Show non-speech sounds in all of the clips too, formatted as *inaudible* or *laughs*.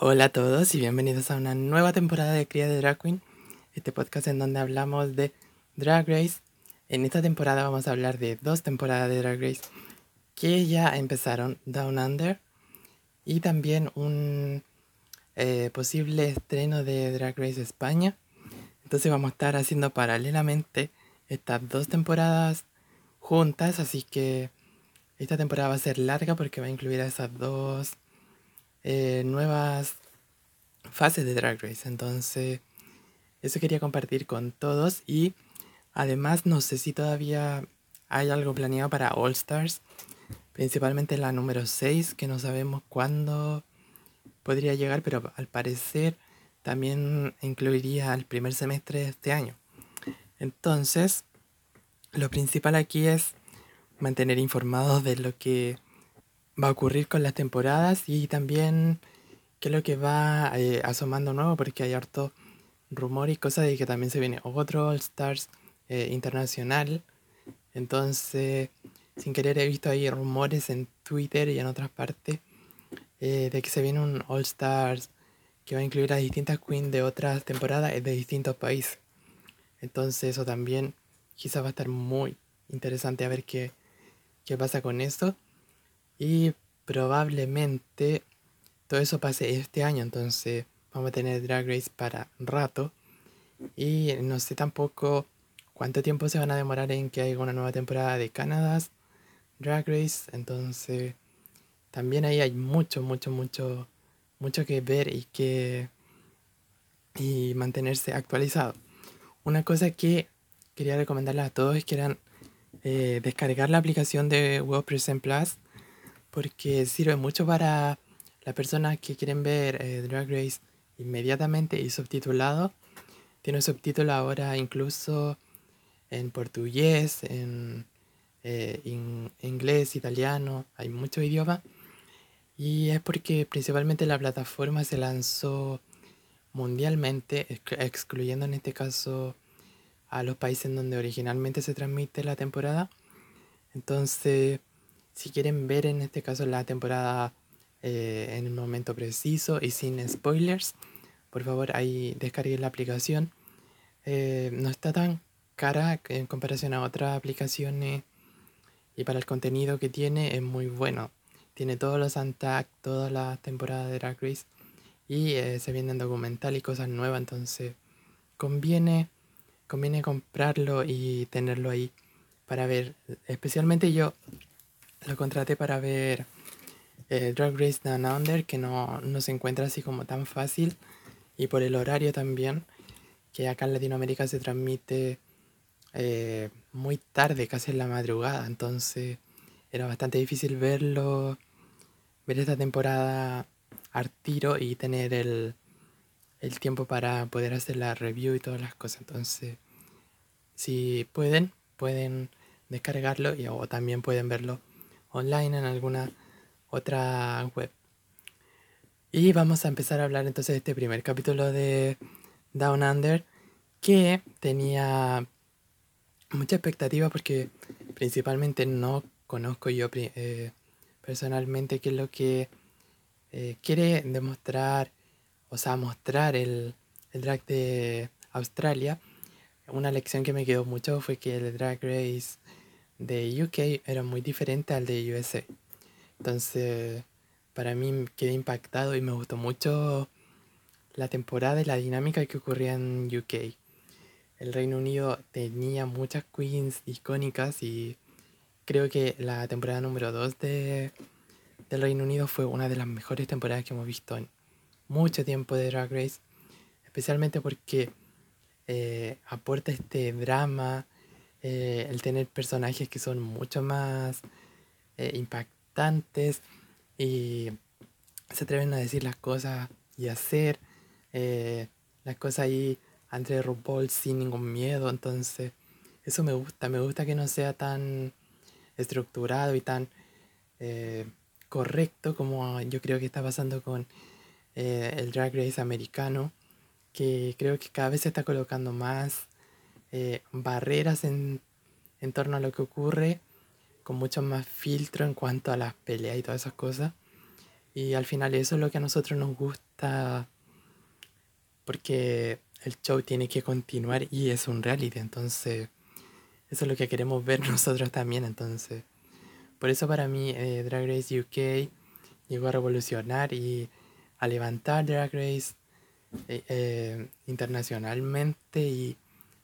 Hola a todos y bienvenidos a una nueva temporada de Cría de Drag Queen, este podcast en donde hablamos de Drag Race. En esta temporada vamos a hablar de dos temporadas de Drag Race que ya empezaron, Down Under, y también un eh, posible estreno de Drag Race España. Entonces vamos a estar haciendo paralelamente estas dos temporadas juntas, así que esta temporada va a ser larga porque va a incluir a esas dos eh, nuevas fases de Drag Race. Entonces, eso quería compartir con todos y además no sé si todavía hay algo planeado para All Stars, principalmente la número 6, que no sabemos cuándo podría llegar, pero al parecer también incluiría el primer semestre de este año. Entonces, lo principal aquí es mantener informados de lo que va a ocurrir con las temporadas y también qué es lo que va eh, asomando nuevo, porque hay harto rumor y cosas de que también se viene otro All Stars eh, internacional. Entonces, sin querer he visto ahí rumores en Twitter y en otras partes eh, de que se viene un All Stars que va a incluir a distintas queens de otras temporadas de distintos países. Entonces eso también quizás va a estar muy interesante a ver qué, qué pasa con eso. Y probablemente todo eso pase este año, entonces vamos a tener Drag Race para rato. Y no sé tampoco cuánto tiempo se van a demorar en que haya una nueva temporada de Canadá Drag Race. Entonces también ahí hay mucho, mucho, mucho, mucho que ver y que y mantenerse actualizado. Una cosa que quería recomendarles a todos es que eran eh, descargar la aplicación de WordPress Plus porque sirve mucho para las personas que quieren ver eh, Drag Race inmediatamente y subtitulado. Tiene subtítulo ahora incluso en portugués, en, eh, inglés, italiano, hay muchos idiomas. Y es porque principalmente la plataforma se lanzó mundialmente, excluyendo en este caso a los países donde originalmente se transmite la temporada. Entonces, si quieren ver en este caso la temporada eh, en el momento preciso y sin spoilers, por favor ahí descarguen la aplicación. Eh, no está tan cara en comparación a otras aplicaciones y para el contenido que tiene es muy bueno. Tiene todos los untags, todas las temporadas de Drag Race y eh, se vienen documental y cosas nuevas, entonces conviene conviene comprarlo y tenerlo ahí para ver. Especialmente yo lo contraté para ver eh, Drag Race Down Under, que no, se encuentra así como tan fácil. Y por el horario también, que acá en Latinoamérica se transmite eh, muy tarde, casi en la madrugada. Entonces era bastante difícil verlo, ver esta temporada al tiro y tener el, el tiempo para poder hacer la review y todas las cosas. Entonces, si pueden, pueden descargarlo y, o también pueden verlo online en alguna otra web. Y vamos a empezar a hablar entonces de este primer capítulo de Down Under que tenía mucha expectativa porque principalmente no conozco yo eh, personalmente qué es lo que eh, quiere demostrar o sea, mostrar el, drag de Australia, una lección que me quedó mucho fue que el drag race de UK era muy diferente al de USA. Entonces, para mí quedé impactado y me gustó mucho la temporada y la dinámica que ocurría en UK. El Reino Unido tenía muchas queens icónicas y creo que la temporada número 2 de, del Reino Unido fue una de las mejores temporadas que hemos visto en mucho tiempo de Drag Race, especialmente porque eh, aporta este drama, eh, el tener personajes que son mucho más eh, impactantes y se atreven a decir las cosas y hacer las cosas ahí entre RuPaul sin ningún miedo, entonces eso me gusta, me gusta que no sea tan estructurado y tan correcto como yo creo que está pasando con eh, el drag race americano, que creo que cada vez se está colocando más eh, barreras en, torno a lo que ocurre, con mucho más filtro en cuanto a las peleas y todas esas cosas. Y al final eso es lo que a nosotros nos gusta porque el show tiene que continuar y es un reality, entonces eso es lo que queremos ver *laughs* nosotros también, entonces por eso para mí eh, Drag Race UK llegó a revolucionar y a levantar Drag Race eh, eh, internacionalmente y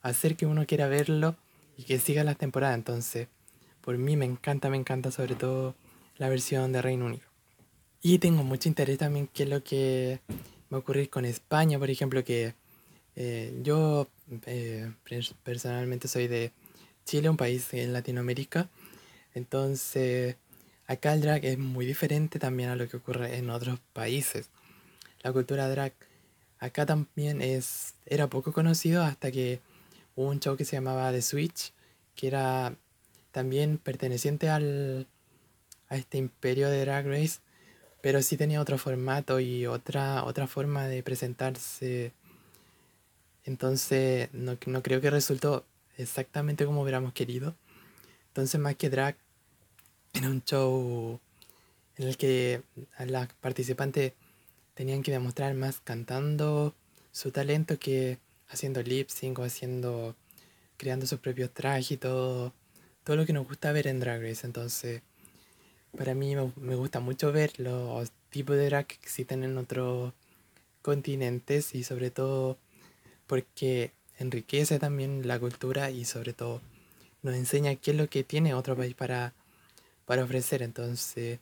hacer que uno quiera verlo y que siga las temporadas. Entonces, por mí me encanta, me encanta sobre todo la versión de Reino Unido. Y tengo mucho interés también qué es lo que va a ocurrir con España, por ejemplo, que eh, yo personalmente soy de Chile, un país en Latinoamérica. Entonces, acá el drag es muy diferente también a lo que ocurre en otros países. La cultura drag acá también es, era poco conocido hasta que hubo un show que se llamaba The Switch, que era también perteneciente al, a este imperio de Drag Race, pero sí tenía otro formato y otra, otra forma de presentarse. Entonces no, no creo que resultó exactamente como hubiéramos querido. Entonces más que drag, era un show en el que las participantes tenían que demostrar más cantando su talento que haciendo lip sync o haciendo, creando sus propios trajes y todo, todo lo que nos gusta ver en Drag Race. Entonces, para mí me, gusta mucho ver los tipos de drag que existen en otros continentes y sobre todo porque enriquece también la cultura y sobre todo nos enseña qué es lo que tiene otro país para, para ofrecer. Entonces,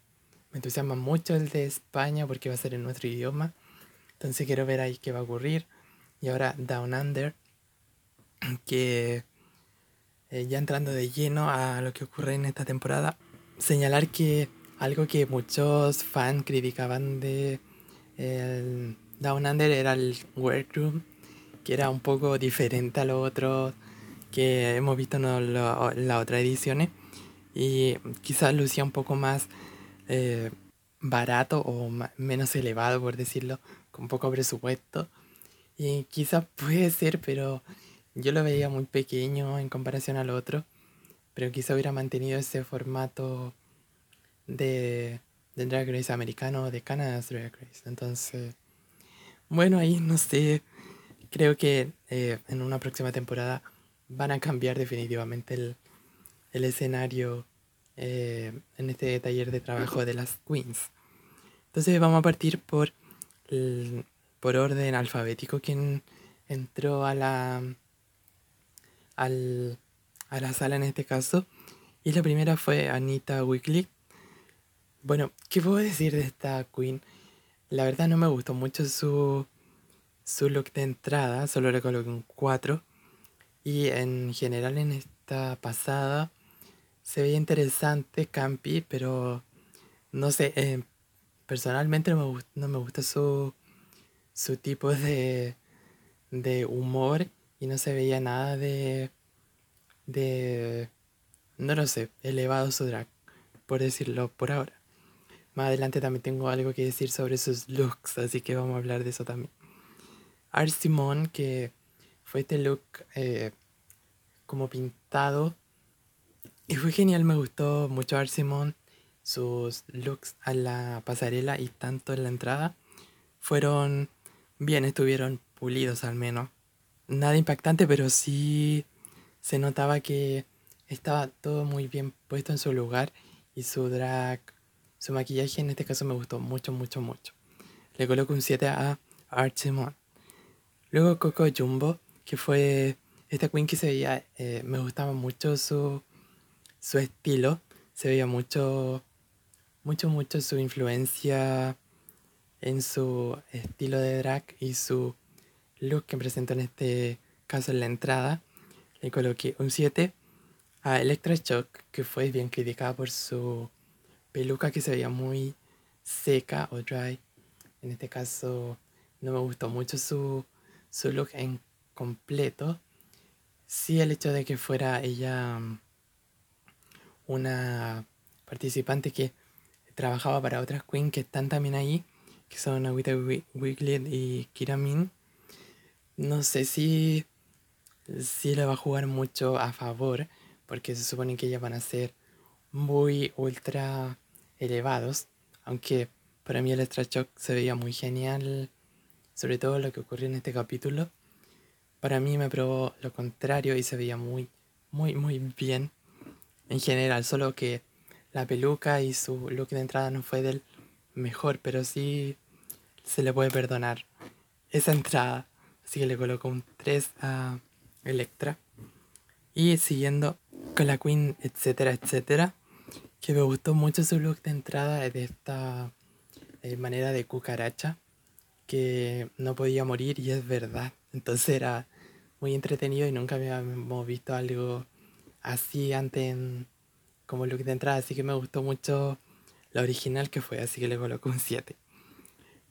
me entusiasma mucho el de España porque va a ser en nuestro idioma. Entonces quiero ver ahí qué va a ocurrir. Y ahora Down Under, que eh, ya entrando de lleno a lo que ocurre en esta temporada, señalar que algo que muchos fans criticaban de Down Under era el workroom, que era un poco diferente a lo otro que hemos visto en las otras ediciones y quizás lucía un poco más eh, barato o menos elevado, por decirlo, con poco presupuesto. Y quizás puede ser, pero yo lo veía muy pequeño en comparación al otro. Pero quizá hubiera mantenido ese formato de, de Drag Race americano, de Canada's Drag Race. Entonces, bueno, ahí no sé. Creo que eh, en una próxima temporada van a cambiar definitivamente el, el escenario eh, en este taller de trabajo de las queens. Entonces vamos a partir por, por orden alfabético. Quien entró a la, al, a la sala en este caso. Y la primera fue Anita Weekly. Bueno, ¿qué puedo decir de esta queen? La verdad no me gustó mucho su, su look de entrada, solo le coloqué un 4. Y en general en esta pasada se veía interesante, campi, pero no sé, eh, personalmente no me, gusta su, su tipo de, de humor y no se veía nada de, de, no lo sé, elevado su drag, por decirlo por ahora. Más adelante también tengo algo que decir sobre sus looks, así que vamos a hablar de eso también. Art Simon, que fue este look eh, como pintado y fue genial, me gustó mucho ver Simón. Sus looks a la pasarela y tanto en la entrada fueron bien, estuvieron pulidos al menos. Nada impactante, pero sí se notaba que estaba todo muy bien puesto en su lugar y su drag, su maquillaje en este caso me gustó mucho, mucho, mucho. Le coloco un 7 a Art Simon. Luego Coco Jumbo, que fue esta queen que se veía, eh, me gustaba mucho su su estilo, se veía mucho, mucho, mucho su influencia en su estilo de drag y su look que presentó en este caso en la entrada. Le coloqué un 7 a Electra Shock, que fue bien criticada por su peluca que se veía muy seca o dry. En este caso no me gustó mucho su, su look en completo. Sí el hecho de que fuera ella una participante que trabajaba para otras queens que están también ahí, que son Agüita Wiglet y Kiramin. No sé si, si le va a jugar mucho a favor, porque se supone que ellas van a ser muy ultra elevados, aunque Para mí el Extra Shock se veía muy genial, sobre todo lo que ocurrió en este capítulo. Para mí me probó lo contrario y se veía muy, muy, muy bien en general, solo que la peluca y su look de entrada no fue del mejor, pero sí se le puede perdonar esa entrada. Así que le coloco un 3 a Electra. Y siguiendo con la Queen, etcétera, etcétera, que me gustó mucho su look de entrada de esta eh, manera de cucaracha, que no podía morir y es verdad. Entonces era muy entretenido y nunca habíamos visto algo así antes como look de entrada, así que me gustó mucho la original que fue, así que le coloco un 7.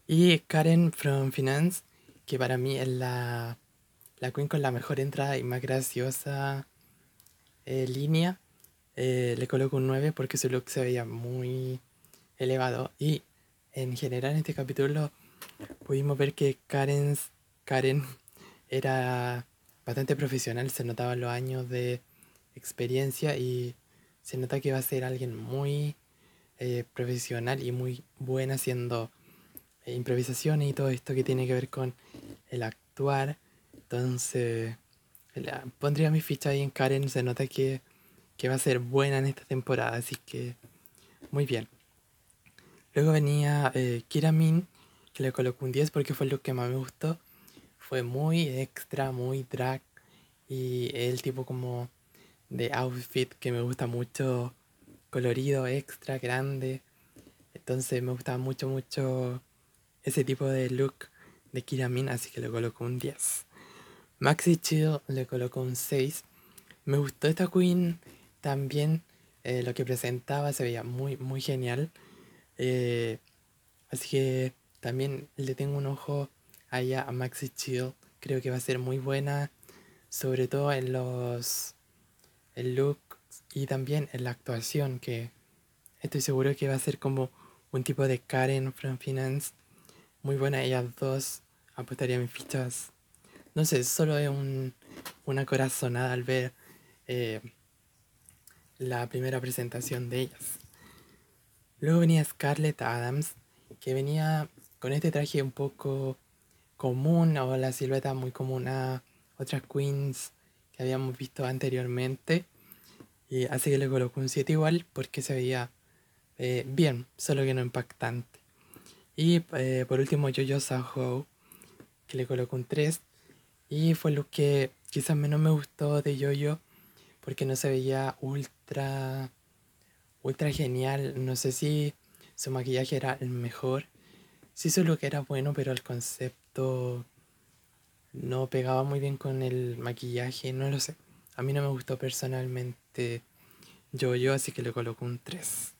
Y Karen from Finance, que para mí es la, la queen con la mejor entrada y más graciosa eh, línea, eh, le coloco un 9 porque su look se veía muy elevado. Y en general en este capítulo pudimos ver que Karen, Karen era bastante profesional, se notaban los años de experiencia y se nota que va a ser alguien muy eh, profesional y muy buena haciendo eh, improvisación y todo esto que tiene que ver con el actuar. Entonces, pondría mi ficha ahí en Karen, se nota que, que va a ser buena en esta temporada, así que muy bien. Luego venía eh, Kira Min, que le colocó un 10 porque fue lo que más me gustó. Fue muy extra, muy drag y el tipo como de outfit que me gusta mucho, colorido, extra, grande. Entonces me gustaba mucho, mucho ese tipo de look de Kiramin, así que le coloco un 10. Maxi Chill le coloco un 6. Me gustó esta queen también. Eh, lo que presentaba se veía muy, muy genial. Eh, así que también le tengo un ojo allá a Maxi Chill. Creo que va a ser muy buena. Sobre todo en los el look y también en la actuación, que estoy seguro que va a ser como un tipo de Karen from Finance. Muy buena ellas dos. Apostaría mis fichas. No sé, solo es un, una corazonada al ver eh, la primera presentación de ellas. Luego venía Scarlett Adams, que venía con este traje un poco común o la silueta muy común a otras queens que habíamos visto anteriormente. Y así que le coloco un 7 igual porque se veía eh, bien, solo que no impactante. Y eh, por último Yo-Yo Saho, que le coloco un 3. Y fue lo que quizás menos me gustó de Yo-Yo porque no se veía ultra, ultra genial. No sé si su maquillaje era el mejor. Sí, solo que era bueno, pero el concepto no pegaba muy bien con el maquillaje, no lo sé. A mí no me gustó personalmente yo, así que le coloco un 3.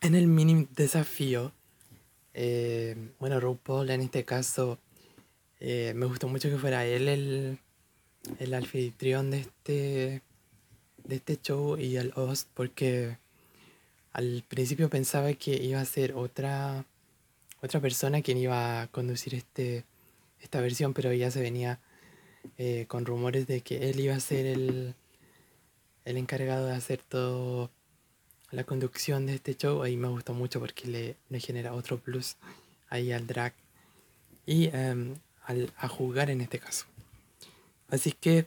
En el mini desafío, eh, bueno, RuPaul en este caso, eh, me gustó mucho que fuera él el, el anfitrión de este, de este show y el host, porque al principio pensaba que iba a ser otra, otra persona quien iba a conducir este esta versión, pero ya se venía eh, con rumores de que él iba a ser el, el encargado de hacer todo la conducción de este show. Ahí me gustó mucho porque le, le genera otro plus ahí al drag y em, al, a jugar en este caso. Así que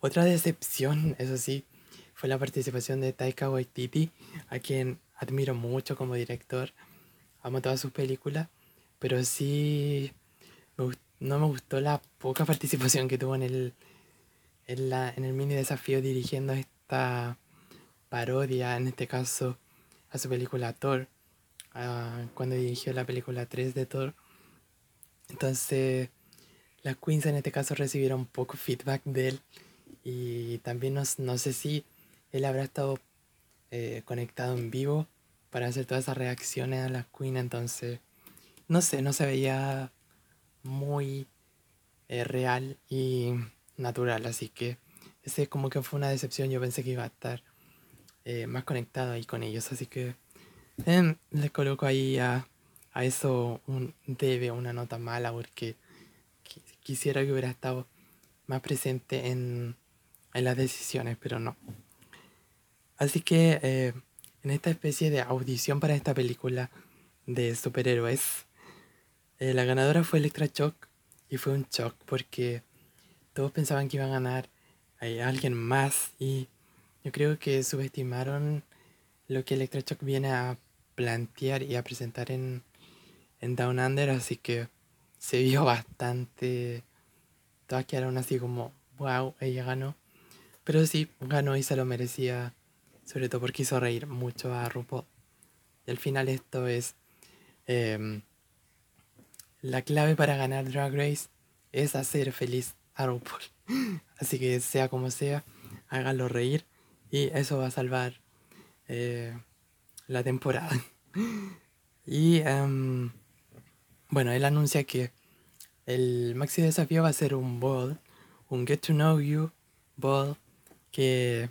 otra decepción, eso sí, fue la participación de Taika Waititi, a quien admiro mucho como director. Amo todas sus películas, pero sí me no me gustó la poca *laughs* participación que tuvo en el, en, la, en el mini desafío dirigiendo esta parodia, en este caso a su película Thor, cuando dirigió la película 3 de Thor. Entonces, las queens en este caso recibieron poco feedback de él y también no, no sé si él habrá estado eh, conectado en vivo para hacer todas esas reacciones a las queens, entonces, no sé, no se veía muy eh, real y natural. Así que ese como que fue una decepción. Yo pensé que iba a estar eh, más conectado ahí con ellos. Así que eh, les coloco ahí a, a, eso un debe, una nota mala, porque quisiera que hubiera estado más presente en, en las decisiones, pero no. Así que en esta especie de audición para esta película de superhéroes. Eh, la ganadora fue Electra Shock y fue un shock porque todos pensaban que iba a ganar a alguien más y yo creo que subestimaron lo que Electra Shock viene a plantear y a presentar en, en Down Under, así que se vio bastante. Todas quedaron así como, wow, ella ganó. Pero sí, ganó y se lo merecía, sobre todo porque hizo reír mucho a RuPaul. Y al final esto es em, la clave para ganar Drag Race es hacer feliz a RuPaul. *laughs* Así que sea como sea, háganlo reír y eso va a salvar eh, la temporada. *laughs* y em, bueno, él anuncia que el maxi desafío va a ser un ball, un Get to Know You ball, que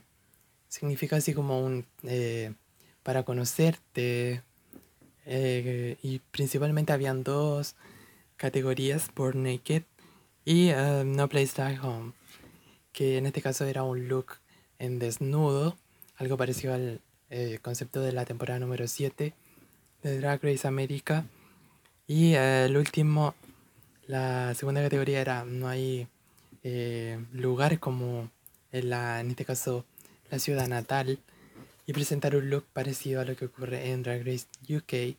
significa así como un eh, para conocerte. Eh, y principalmente habían dos categorías, por Naked y um, No Place Like Home, que en este caso era un look en desnudo, algo parecido al eh, concepto de la temporada número 7 de Drag Race América. Y eh, el último, la segunda categoría era no hay eh, lugar como en, la, en este caso la ciudad natal y presentar un look parecido a lo que ocurre en Drag Race UK,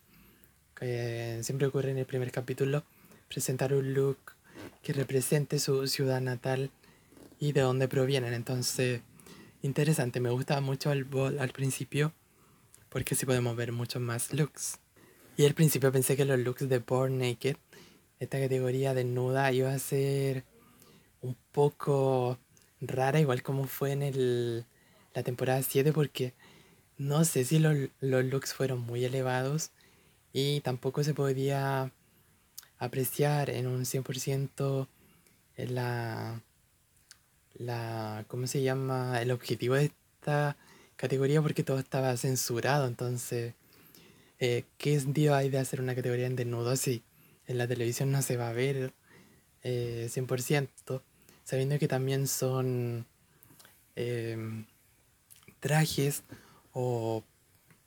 que siempre ocurre en el primer capítulo, presentar un look que represente su ciudad natal y de dónde provienen. Entonces, interesante, me gusta mucho el ball al principio porque así podemos ver muchos más looks. Y al principio pensé que los looks de Born Naked, esta categoría desnuda, iba a ser un poco rara, igual como fue en el, la temporada 7, porque no sé si los, los looks fueron muy elevados y tampoco se podía apreciar en un 100% la, la, ¿cómo se llama? El objetivo de esta categoría porque todo estaba censurado, entonces, eh, ¿qué sentido hay de hacer una categoría en desnudo si en la televisión no se va a ver eh, 100%, sabiendo que también son em, trajes o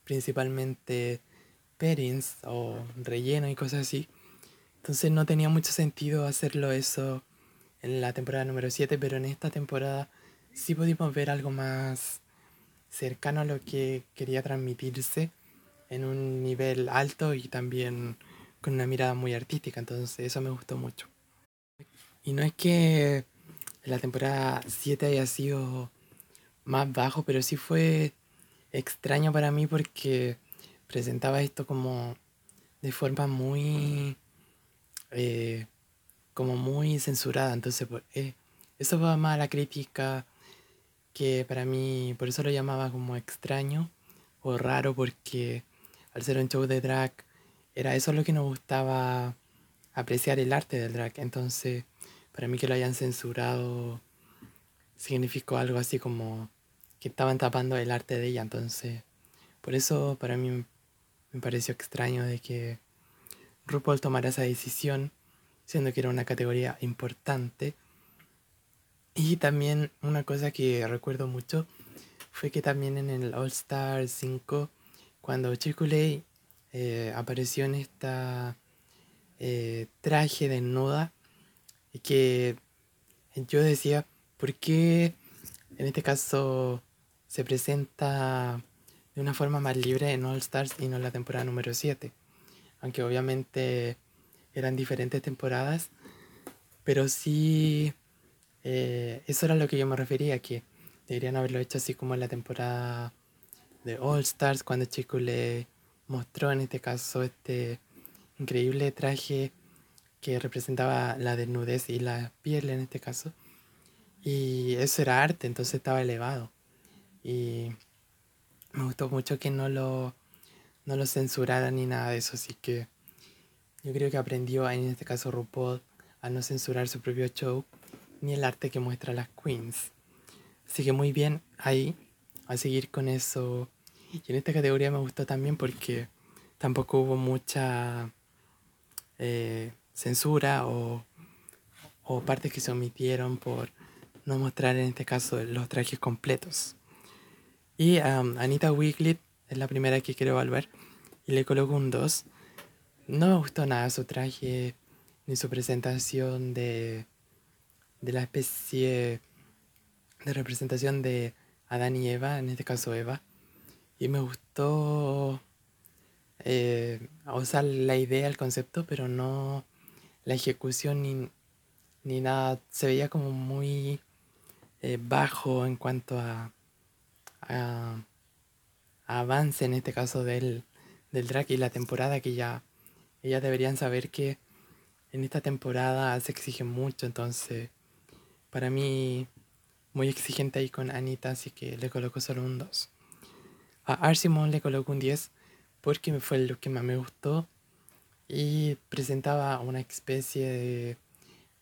principalmente pairings o relleno y cosas así. Entonces no tenía mucho sentido hacerlo eso en la temporada número 7, pero en esta temporada sí pudimos ver algo más cercano a lo que quería transmitirse en un nivel alto y también con una mirada muy artística, entonces eso me gustó mucho. Y no es que la temporada 7 haya sido más bajo, pero sí fue extraño para mí porque presentaba esto como de forma muy eh, como muy censurada. Entonces, eh, eso va más la crítica que para mí, por eso lo llamaba como extraño o raro, porque al ser un show de drag, era eso lo que nos gustaba apreciar el arte del drag. Entonces, para mí que lo hayan censurado significó algo así como que estaban tapando el arte de ella. Entonces, por eso para mí me pareció extraño de que RuPaul tomara esa decisión, siendo que era una categoría importante. Y también una cosa que recuerdo mucho fue que también en el All Star 5, cuando Chiculey eh, apareció en esta eh, traje desnuda, que yo decía, ¿por qué en este caso se presenta de una forma más libre en All Stars y no en la temporada número 7? aunque obviamente eran diferentes temporadas, pero sí, eh, eso era lo que yo me refería, que deberían haberlo hecho así como en la temporada de All Stars, cuando Chico le mostró en este caso este increíble traje que representaba la desnudez y la piel en este caso. Y eso era arte, entonces estaba elevado. Y me gustó mucho que no lo no lo censurara ni nada de eso, así que yo creo que aprendió en este caso RuPaul a no censurar su propio show ni el arte que muestra las queens. Así que muy bien ahí, a seguir con eso. Y en esta categoría me gustó también porque tampoco hubo mucha eh, censura o, o partes que se omitieron por no mostrar en este caso los trajes completos. Y um, Anita Wiglet es la primera que quiero evaluar y le coloco un 2 no me gustó nada su traje ni su presentación de, de la especie de representación de Adán y Eva, en este caso Eva. Y me gustó eh, sea, la idea, el concepto, pero no la ejecución ni, ni nada. Se veía como muy eh, bajo en cuanto a, a, avance, en este caso del, del drag y la temporada, que ya ellas deberían saber que en esta temporada se exige mucho, entonces para mí muy exigente ahí con Anita, así que le coloco solo un 2. A Arsimon le coloco un 10 porque fue lo que más me gustó y presentaba una especie de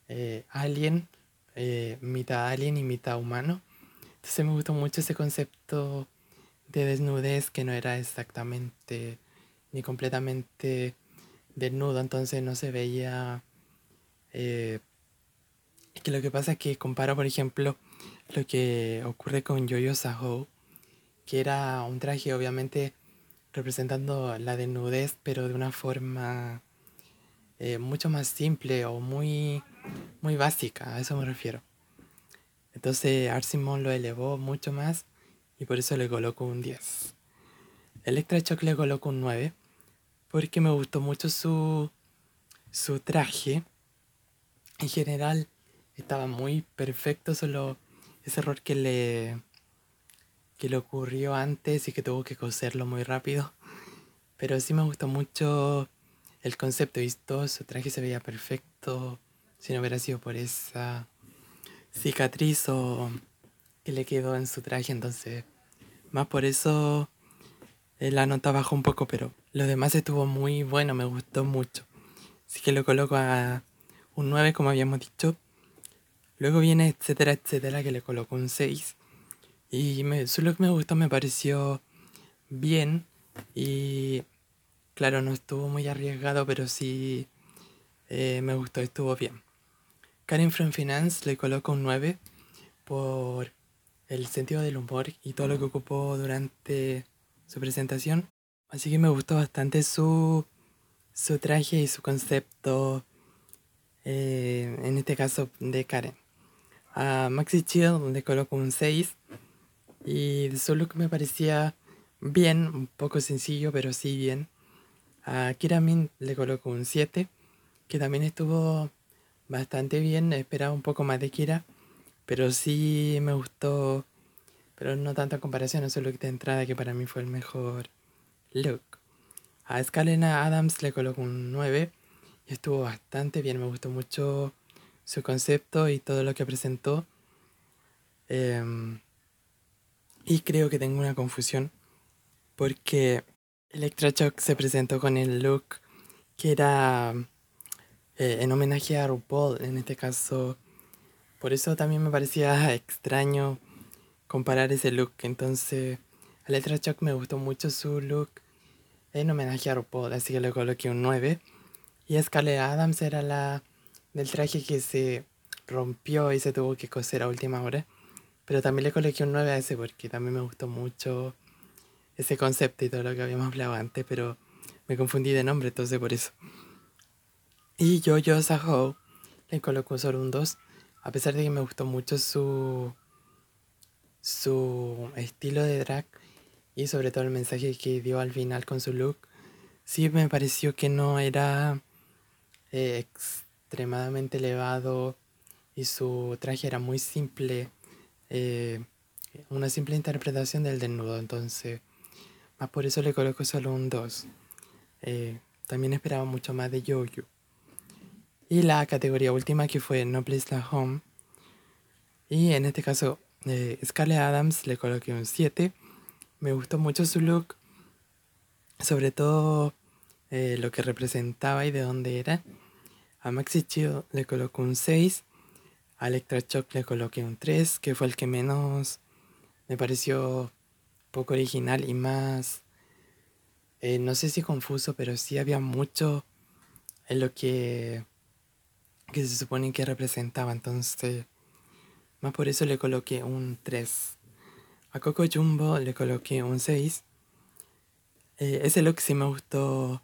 eh, alien, eh, mitad alien y mitad humano. Entonces me gustó mucho ese concepto de desnudez que no era exactamente ni completamente desnudo, entonces no se veía... Eh, que lo que pasa es que comparo, por ejemplo, lo que ocurre con Yo-Yo Saho, que era un traje obviamente representando la desnudez, pero de una forma eh, mucho más simple o muy, muy básica, a eso me refiero. Entonces Arsimon lo elevó mucho más y por eso le coloco un 10. Electra Shock le coloco un 9 porque me gustó mucho su, su traje. En general estaba muy perfecto, solo ese error que le que le ocurrió antes y que tuvo que coserlo muy rápido. Pero sí me gustó mucho el concepto todo su traje se veía perfecto. Si no hubiera sido por esa cicatriz o que le quedó en su traje, entonces más por eso la nota bajó un poco, pero lo demás estuvo muy bueno, me gustó mucho. Así que lo coloco a un 9 como habíamos dicho. Luego viene etcétera, etcétera, que le coloco un 6. Y me, solo que me gustó, me pareció bien. Y claro, no estuvo muy arriesgado, pero sí eh, me gustó, estuvo bien. Karen from Finance le coloco un 9 por el sentido del humor y todo lo que ocupó durante su presentación. Así que me gustó bastante su, su traje y su concepto, eh, en este caso de Karen. A Maxi Chill le coloco un 6 y solo que me parecía bien, un poco sencillo, pero sí bien. A Kiramin le coloco un 7, que también estuvo bastante bien. Esperaba un poco más de Kira, pero sí me gustó, pero no tanta comparación a su look de entrada, que para mí fue el mejor look. A Scalena Adams le coloco un 9 y estuvo bastante bien. Me gustó mucho su concepto y todo lo que presentó. Em, y creo que tengo una confusión porque Electra Shock se presentó con el look que era eh, en homenaje a RuPaul, en este caso. Por eso también me parecía *laughs* extraño comparar ese look. Entonces, Electra Shock me gustó mucho su look en homenaje a RuPaul, así que le coloqué un 9. Y Scarlett Adams era la del traje que se rompió y se tuvo que coser a última hora. Pero también le coloqué un 9 a ese porque también me gustó mucho ese concepto y todo lo que habíamos hablado antes, pero me confundí de nombre, entonces por eso. Y yo, yo, Saho, le coloco solo un 2, a pesar de que me gustó mucho su, su estilo de drag y sobre todo el mensaje que dio al final con su look. Sí me pareció que no era eh, extremadamente elevado y su traje era muy simple eh, una simple interpretación del desnudo, entonces más por eso le coloco solo un 2. Eh, también esperaba mucho más de Yo-Yo. Y la categoría última que fue No Place La Home. Y en este caso, eh, Scarlett Adams le coloqué un 7. Me gustó mucho su look, sobre todo lo que representaba y de dónde era. A Maxi Chill le coloco un 6. A Electra Shock le coloqué un 3, que fue el que menos me pareció poco original y más, eh, no sé si confuso, pero sí había mucho en lo que, que se supone que representaba. Entonces, más por eso le coloqué un 3. A Coco Jumbo le coloqué un 6. Eh, ese look sí me gustó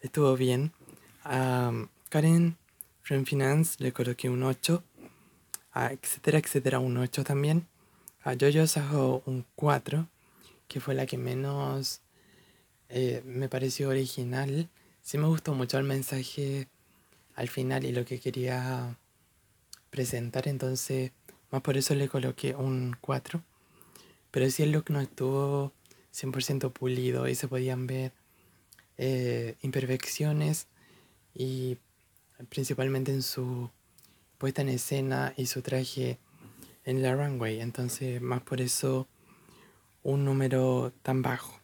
estuvo bien. A Karen Friend Finance le coloqué un 8. A etcétera, etcétera, un 8 también. A Jojo Sajo un 4, que fue la que menos eh, me pareció original. Sí me gustó mucho el mensaje al final y lo que quería presentar, entonces más por eso le coloqué un 4. Pero sí el look no estuvo 100% pulido y se podían ver eh, imperfecciones y principalmente en su puesta en escena y su traje en la runway. Entonces más por eso un número tan bajo.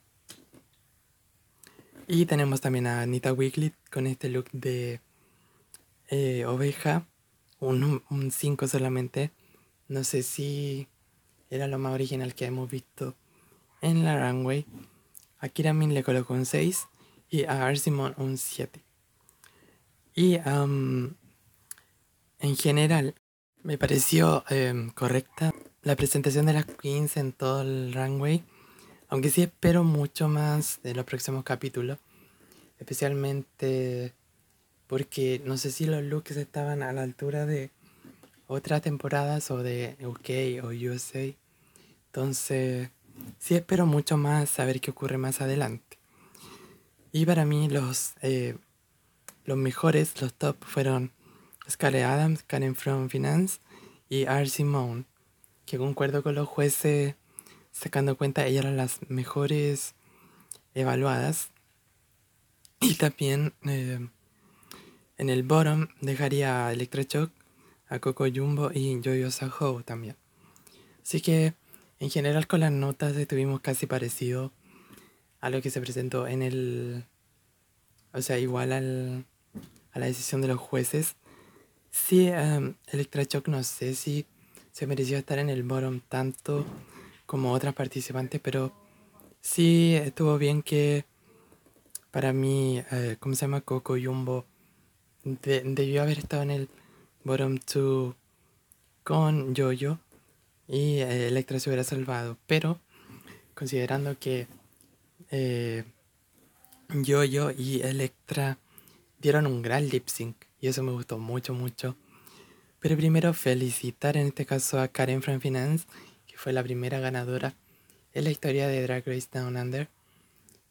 Y tenemos también a Anita Wigley con este look de eh, oveja, un 5 solamente. No sé si era lo más original que hemos visto en la runway. A Kiramin le colocó un 6 y a Arsimon un 7. Y en general me pareció em, correcta la presentación de las queens en todo el runway. Aunque sí espero mucho más de los próximos capítulos. Especialmente porque no sé si los looks estaban a la altura de otras temporadas o de UK o USA. Entonces, sí espero mucho más saber qué ocurre más adelante. Y para mí los, eh, los mejores, los top, fueron Scarlett Adams, Karen From Finance y R. Simone, que concuerdo con los jueces sacando cuenta, ellas eran las mejores evaluadas. Y también eh, en el bottom dejaría a Electroshock, a Coco Jumbo y Jojo Saho también. Así que en general con las notas estuvimos casi parecido a lo que se presentó en el... O sea, igual al, a la decisión de los jueces. Sí, um, Electroshock no sé si se mereció estar en el bottom tanto como otras participantes, pero sí estuvo bien que para mí, eh, ¿cómo se llama? Coco Jumbo debió haber estado en el bottom 2 con Jojo y eh, Electra se hubiera salvado. Pero considerando que eh, y Electra dieron un gran lip sync y eso me gustó mucho, mucho. Pero primero felicitar en este caso a Karen From Finance, que fue la primera ganadora en la historia de Drag Race Down Under.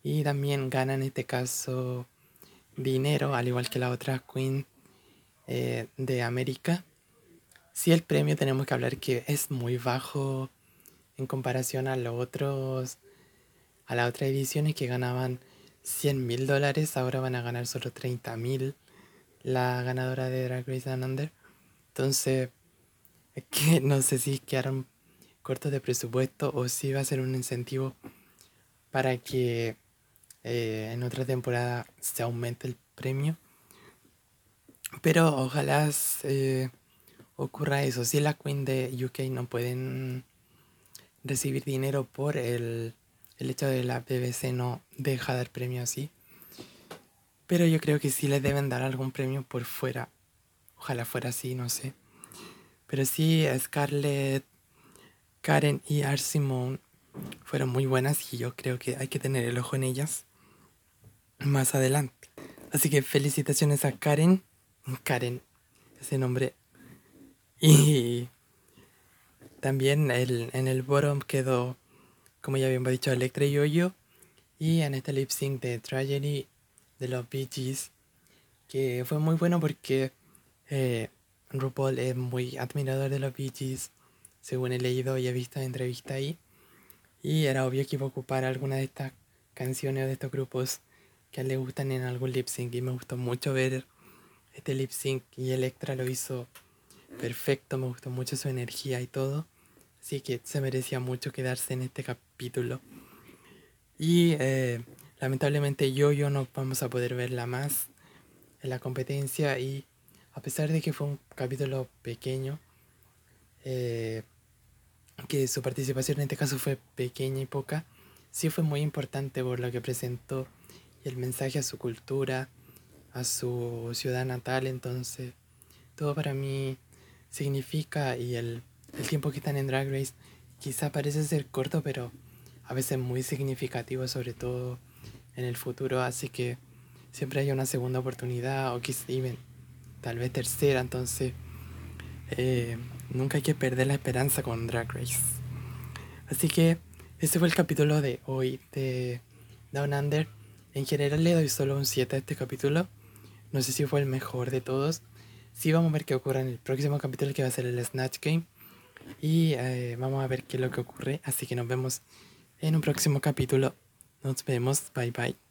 Y también gana en este caso dinero, al igual que la otra Queen eh, de América. Sí, el premio tenemos que hablar que es muy bajo en comparación a los otros, a las otras ediciones que ganaban 100 mil dólares, ahora van a ganar solo 30 mil la ganadora de Drag Race Under. Entonces, es que *laughs* no sé si quedaron cortos de presupuesto o si va a ser un incentivo para que eh, en otra temporada se aumente el premio. Pero ojalá ocurra eso. Si la Queen de UK no pueden recibir dinero por el, el hecho de la BBC no deja dar premio así. Pero yo creo que sí les deben dar algún premio por fuera. Ojalá fuera así, no sé. Pero sí, Scarlett, Karen y Arsimon fueron muy buenas y yo creo que hay que tener el ojo en ellas más adelante. Así que felicitaciones a Karen. Karen, ese nombre. Y también el, en el bottom quedó, como ya habíamos dicho, Electra y Yo-Yo. Y en este lip sync de Tragedy de los Bee Gees, que fue muy bueno porque eh, RuPaul es muy admirador de los Bee Gees, según he leído y he visto entrevistas ahí. Y era obvio que iba a ocupar alguna de estas canciones o de estos grupos que le gustan en algún lip sync y me gustó mucho ver este lip sync y Electra lo hizo perfecto, me gustó mucho su energía y todo, así que se merecía mucho quedarse en este capítulo. Y eh, lamentablemente yo, yo no vamos a poder verla más en la competencia y a pesar de que fue un capítulo pequeño, eh, que su participación en este caso fue pequeña y poca, sí fue muy importante por lo que presentó el mensaje a su cultura, a su ciudad natal, entonces todo para mí significa y el, tiempo que están en Drag Race quizá parece ser corto, pero a veces muy significativo, sobre todo en el futuro, así que siempre hay una segunda oportunidad o quizás tal vez tercera, entonces eh, nunca hay que perder la esperanza con Drag Race. Así que ese fue el capítulo de hoy de Down Under. En general le doy solo un 7 a este capítulo. No sé si fue el mejor de todos. Sí vamos a ver qué ocurre en el próximo capítulo que va a ser el Snatch Game. Y eh, vamos a ver qué es lo que ocurre. Así que nos vemos en un próximo capítulo. Nos vemos. Bye bye.